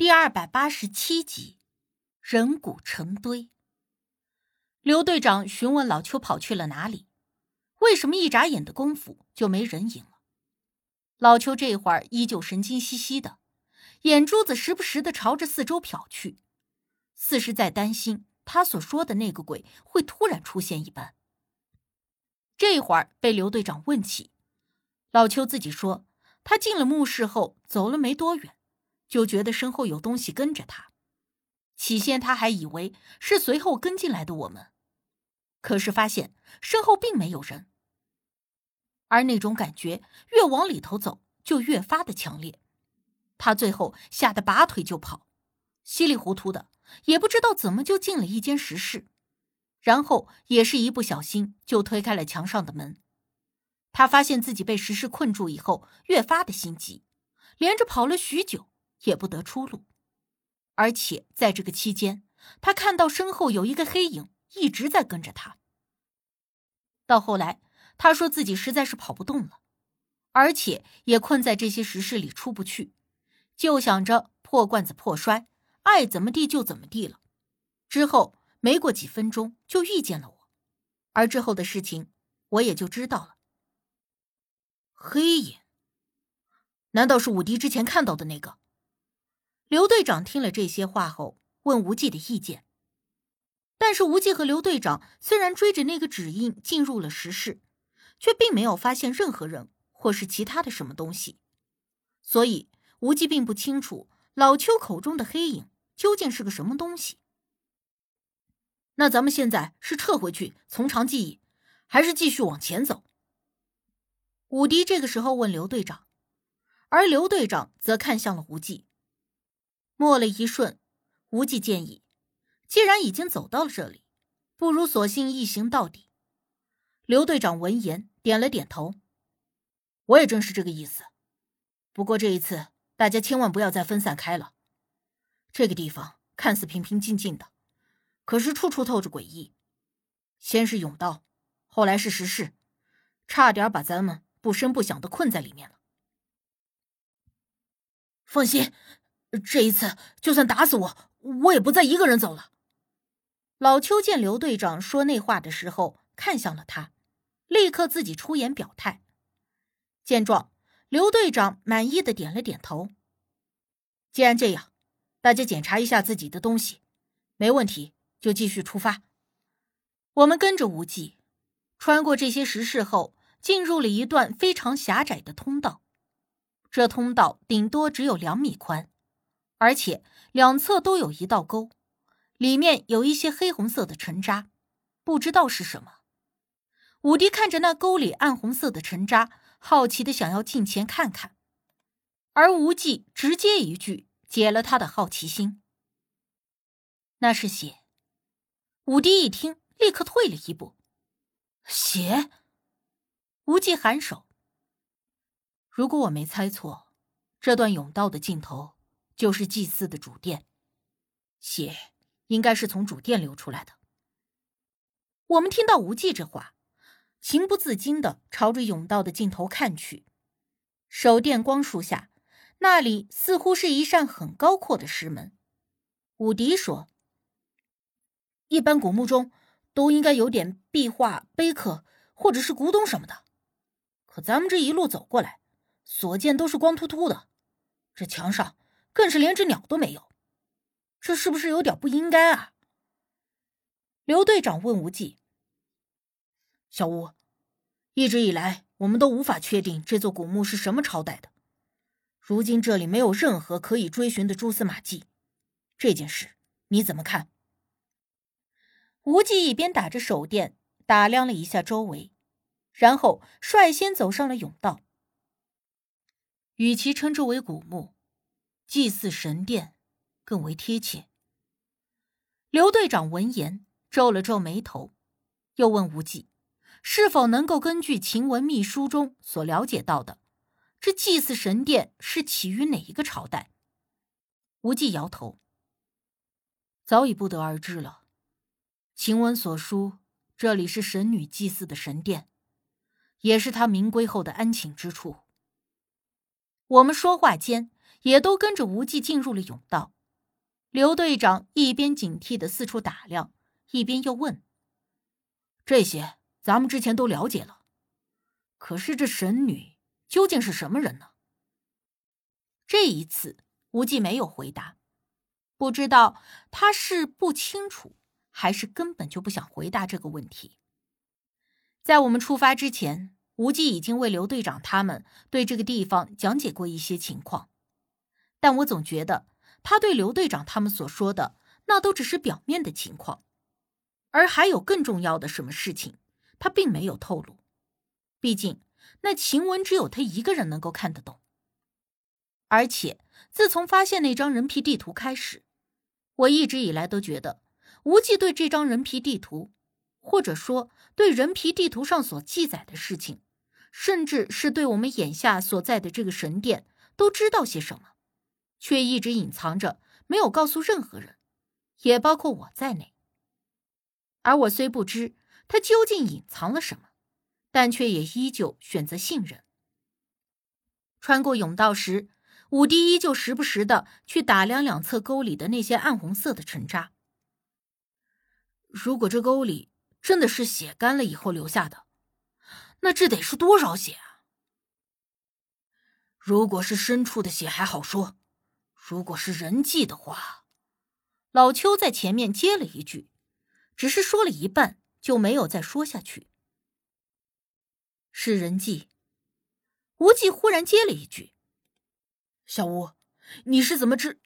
第二百八十七集，人骨成堆。刘队长询问老邱跑去了哪里，为什么一眨眼的功夫就没人影了？老邱这会儿依旧神经兮兮的，眼珠子时不时的朝着四周瞟去，似是在担心他所说的那个鬼会突然出现一般。这会儿被刘队长问起，老邱自己说，他进了墓室后走了没多远。就觉得身后有东西跟着他，起先他还以为是随后跟进来的我们，可是发现身后并没有人，而那种感觉越往里头走就越发的强烈，他最后吓得拔腿就跑，稀里糊涂的也不知道怎么就进了一间石室，然后也是一不小心就推开了墙上的门，他发现自己被石室困住以后，越发的心急，连着跑了许久。也不得出路，而且在这个期间，他看到身后有一个黑影一直在跟着他。到后来，他说自己实在是跑不动了，而且也困在这些石室里出不去，就想着破罐子破摔，爱怎么地就怎么地了。之后没过几分钟就遇见了我，而之后的事情我也就知道了。黑影？难道是武迪之前看到的那个？刘队长听了这些话后，问无忌的意见。但是无忌和刘队长虽然追着那个指印进入了石室，却并没有发现任何人或是其他的什么东西，所以无忌并不清楚老邱口中的黑影究竟是个什么东西。那咱们现在是撤回去从长计议，还是继续往前走？武迪这个时候问刘队长，而刘队长则看向了无忌。默了一瞬，无忌建议：“既然已经走到了这里，不如索性一行到底。”刘队长闻言点了点头：“我也正是这个意思。不过这一次，大家千万不要再分散开了。这个地方看似平平静静的，可是处处透着诡异。先是甬道，后来是石室，差点把咱们不声不响的困在里面了。放心。”这一次，就算打死我，我也不再一个人走了。老邱见刘队长说那话的时候，看向了他，立刻自己出言表态。见状，刘队长满意的点了点头。既然这样，大家检查一下自己的东西，没问题就继续出发。我们跟着无忌，穿过这些石室后，进入了一段非常狭窄的通道。这通道顶多只有两米宽。而且两侧都有一道沟，里面有一些黑红色的沉渣，不知道是什么。武迪看着那沟里暗红色的沉渣，好奇的想要近前看看，而无忌直接一句解了他的好奇心：“那是血。”武迪一听，立刻退了一步：“血？”无忌颔首：“如果我没猜错，这段甬道的尽头。”就是祭祀的主殿，血应该是从主殿流出来的。我们听到无忌这话，情不自禁的朝着甬道的尽头看去。手电光束下，那里似乎是一扇很高阔的石门。武迪说：“一般古墓中都应该有点壁画、碑刻或者是古董什么的，可咱们这一路走过来，所见都是光秃秃的，这墙上……”更是连只鸟都没有，这是不是有点不应该啊？刘队长问无忌：“小吴，一直以来我们都无法确定这座古墓是什么朝代的，如今这里没有任何可以追寻的蛛丝马迹，这件事你怎么看？”无忌一边打着手电打量了一下周围，然后率先走上了甬道。与其称之为古墓。祭祀神殿更为贴切。刘队长闻言皱了皱眉头，又问无忌：“是否能够根据秦文秘书中所了解到的，这祭祀神殿是起于哪一个朝代？”无忌摇头：“早已不得而知了。秦文所书，这里是神女祭祀的神殿，也是她冥归后的安寝之处。”我们说话间。也都跟着无忌进入了甬道。刘队长一边警惕的四处打量，一边又问：“这些咱们之前都了解了，可是这神女究竟是什么人呢？”这一次，无忌没有回答，不知道他是不清楚，还是根本就不想回答这个问题。在我们出发之前，无忌已经为刘队长他们对这个地方讲解过一些情况，但我总觉得他对刘队长他们所说的那都只是表面的情况，而还有更重要的什么事情，他并没有透露。毕竟那晴雯只有他一个人能够看得懂。而且，自从发现那张人皮地图开始，我一直以来都觉得无忌对这张人皮地图，或者说对人皮地图上所记载的事情，甚至是对我们眼下所在的这个神殿，都知道些什么，却一直隐藏着，没有告诉任何人，也包括我在内。而我虽不知他究竟隐藏了什么，但却也依旧选择信任。穿过甬道时。武帝依旧时不时的去打量两侧沟里的那些暗红色的尘渣。如果这沟里真的是血干了以后留下的，那这得是多少血啊！如果是牲畜的血还好说，如果是人祭的话，老邱在前面接了一句，只是说了一半就没有再说下去。是人祭，无忌忽然接了一句。小吴，你是怎么知？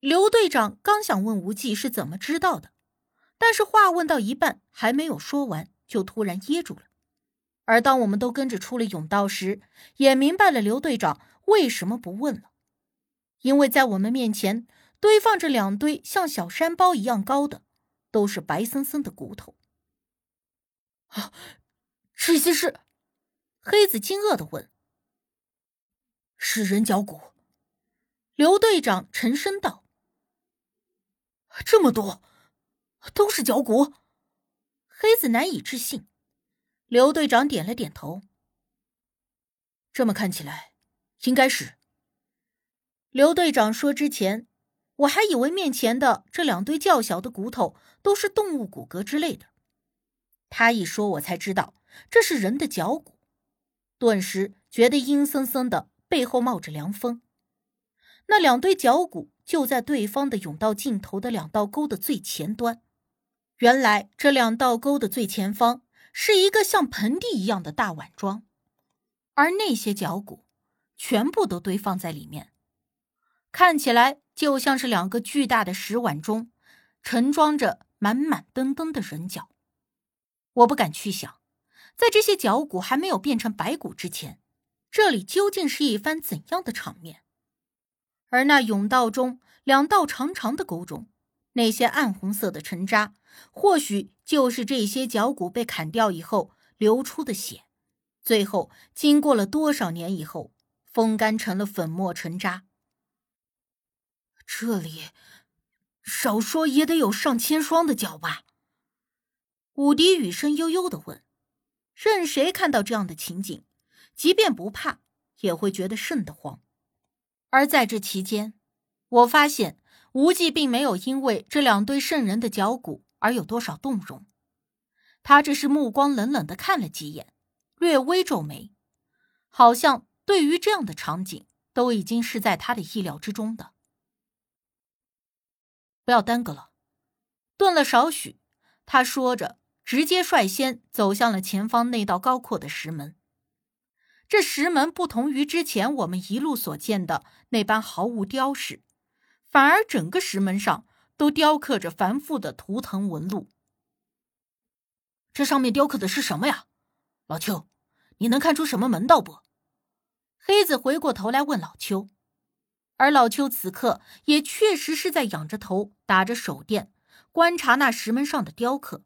刘队长刚想问无忌是怎么知道的，但是话问到一半还没有说完，就突然噎住了。而当我们都跟着出了甬道时，也明白了刘队长为什么不问了，因为在我们面前堆放着两堆像小山包一样高的，都是白森森的骨头。啊，这些是？黑子惊愕的问：“是人脚骨？”刘队长沉声道：“这么多，都是脚骨。”黑子难以置信。刘队长点了点头：“这么看起来，应该是。”刘队长说：“之前我还以为面前的这两堆较小的骨头都是动物骨骼之类的。”他一说，我才知道这是人的脚骨，顿时觉得阴森森的，背后冒着凉风。那两堆脚骨就在对方的甬道尽头的两道沟的最前端。原来这两道沟的最前方是一个像盆地一样的大碗庄，而那些脚骨全部都堆放在里面，看起来就像是两个巨大的石碗中盛装着满满登登的人脚。我不敢去想，在这些脚骨还没有变成白骨之前，这里究竟是一番怎样的场面。而那甬道中两道长长的沟中，那些暗红色的尘渣，或许就是这些脚骨被砍掉以后流出的血，最后经过了多少年以后，风干成了粉末尘渣。这里，少说也得有上千双的脚吧？武迪语声悠悠的问。任谁看到这样的情景，即便不怕，也会觉得瘆得慌。而在这期间，我发现无忌并没有因为这两堆圣人的脚骨而有多少动容，他只是目光冷冷的看了几眼，略微皱眉，好像对于这样的场景都已经是在他的意料之中的。不要耽搁了，顿了少许，他说着，直接率先走向了前方那道高阔的石门。这石门不同于之前我们一路所见的那般毫无雕饰，反而整个石门上都雕刻着繁复的图腾纹路。这上面雕刻的是什么呀？老邱，你能看出什么门道不？黑子回过头来问老邱，而老邱此刻也确实是在仰着头打着手电，观察那石门上的雕刻，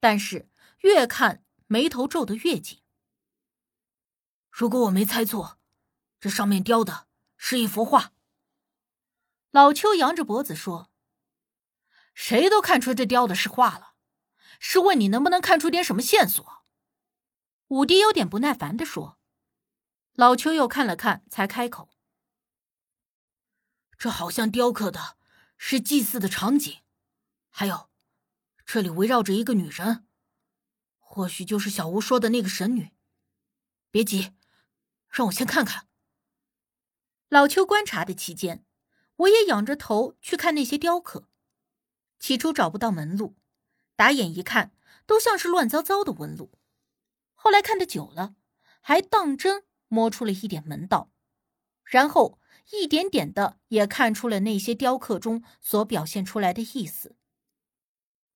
但是越看眉头皱得越紧。如果我没猜错，这上面雕的是一幅画。老邱扬着脖子说：“谁都看出这雕的是画了，是问你能不能看出点什么线索？”武迪有点不耐烦的说。老邱又看了看，才开口：“这好像雕刻的是祭祀的场景，还有，这里围绕着一个女人，或许就是小吴说的那个神女。别急，让我先看看。老邱观察的期间，我也仰着头去看那些雕刻。起初找不到门路，打眼一看，都像是乱糟糟的纹路。后来看的久了，还当真摸出了一点门道，然后一点点的也看出了那些雕刻中所表现出来的意思。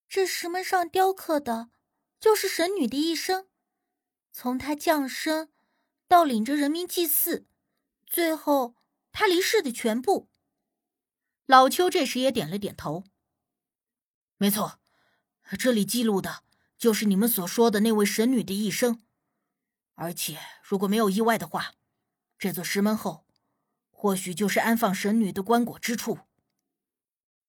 这石门上雕刻的，就是神女的一生，从她降生到领着人民祭祀，最后她离世的全部。老邱这时也点了点头。没错，这里记录的就是你们所说的那位神女的一生，而且如果没有意外的话，这座石门后，或许就是安放神女的棺椁之处。